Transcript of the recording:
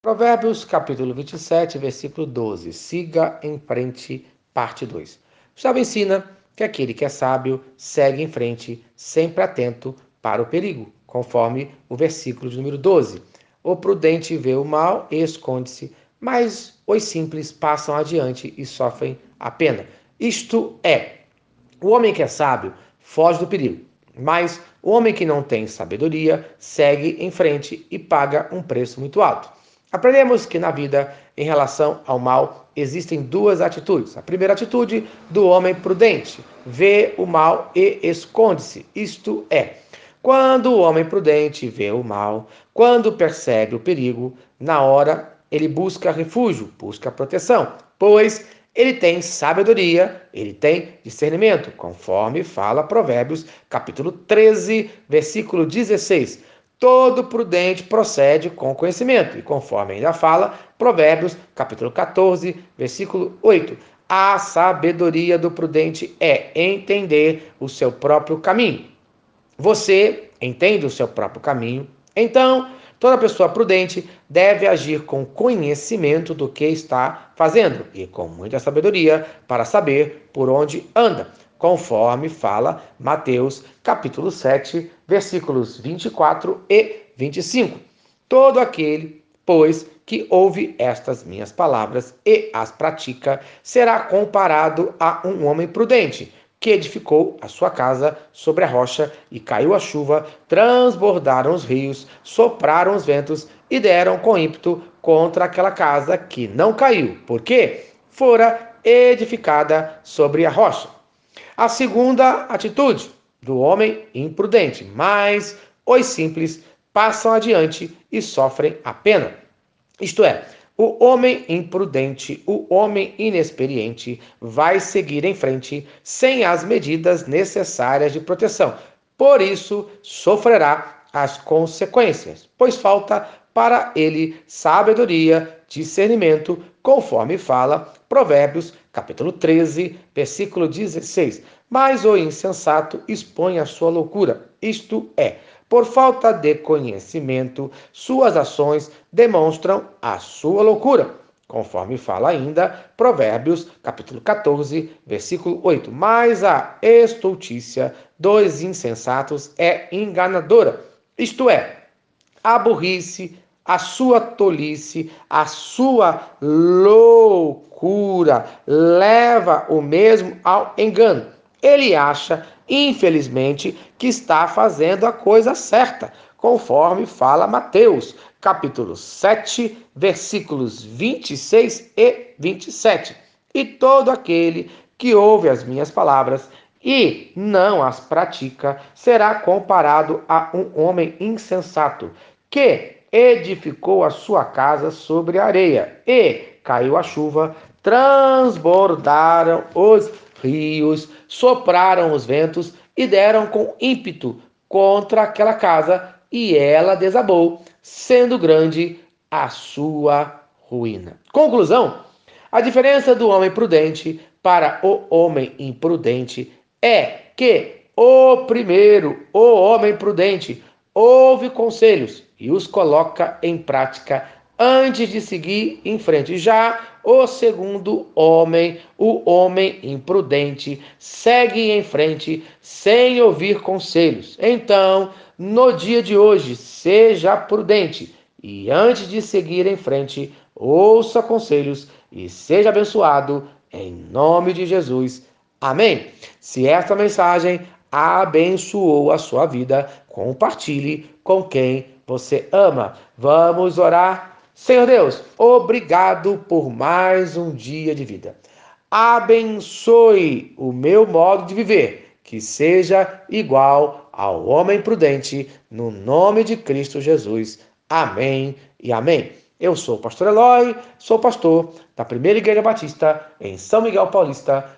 Provérbios capítulo 27, versículo 12. Siga em frente, parte 2. Gustavo ensina que aquele que é sábio segue em frente, sempre atento para o perigo, conforme o versículo de número 12. O prudente vê o mal e esconde-se, mas os simples passam adiante e sofrem a pena. Isto é, o homem que é sábio foge do perigo, mas o homem que não tem sabedoria segue em frente e paga um preço muito alto. Aprendemos que na vida, em relação ao mal, existem duas atitudes. A primeira atitude do homem prudente, vê o mal e esconde-se. Isto é, quando o homem prudente vê o mal, quando percebe o perigo, na hora ele busca refúgio, busca proteção, pois ele tem sabedoria, ele tem discernimento, conforme fala Provérbios, capítulo 13, versículo 16. Todo prudente procede com conhecimento, e conforme ainda fala, Provérbios, capítulo 14, versículo 8. A sabedoria do prudente é entender o seu próprio caminho. Você entende o seu próprio caminho, então toda pessoa prudente deve agir com conhecimento do que está fazendo e com muita sabedoria para saber por onde anda conforme fala Mateus capítulo 7, versículos 24 e 25. Todo aquele, pois, que ouve estas minhas palavras e as pratica, será comparado a um homem prudente, que edificou a sua casa sobre a rocha, e caiu a chuva, transbordaram os rios, sopraram os ventos e deram com ímpeto contra aquela casa que não caiu, porque fora edificada sobre a rocha. A segunda atitude do homem imprudente, mas os simples passam adiante e sofrem a pena. Isto é, o homem imprudente, o homem inexperiente, vai seguir em frente sem as medidas necessárias de proteção. Por isso, sofrerá as consequências, pois falta para ele sabedoria, discernimento, conforme fala Provérbios, capítulo 13, versículo 16. Mas o insensato expõe a sua loucura, isto é, por falta de conhecimento, suas ações demonstram a sua loucura. Conforme fala ainda Provérbios, capítulo 14, versículo 8. Mas a estultícia dos insensatos é enganadora, isto é, a burrice, a sua tolice, a sua loucura leva o mesmo ao engano. Ele acha, infelizmente, que está fazendo a coisa certa, conforme fala Mateus, capítulo 7, versículos 26 e 27. E todo aquele que ouve as minhas palavras e não as pratica será comparado a um homem insensato que edificou a sua casa sobre a areia, e caiu a chuva, transbordaram os rios, sopraram os ventos e deram com ímpeto contra aquela casa, e ela desabou, sendo grande a sua ruína. Conclusão: a diferença do homem prudente para o homem imprudente é que o primeiro, o homem prudente, ouve conselhos e os coloca em prática antes de seguir em frente. Já o segundo homem, o homem imprudente, segue em frente sem ouvir conselhos. Então, no dia de hoje, seja prudente e antes de seguir em frente, ouça conselhos e seja abençoado em nome de Jesus. Amém. Se esta mensagem abençoou a sua vida, compartilhe com quem você ama. Vamos orar. Senhor Deus, obrigado por mais um dia de vida. Abençoe o meu modo de viver, que seja igual ao homem prudente, no nome de Cristo Jesus. Amém e amém. Eu sou o pastor Eloy, sou pastor da Primeira Igreja Batista em São Miguel Paulista,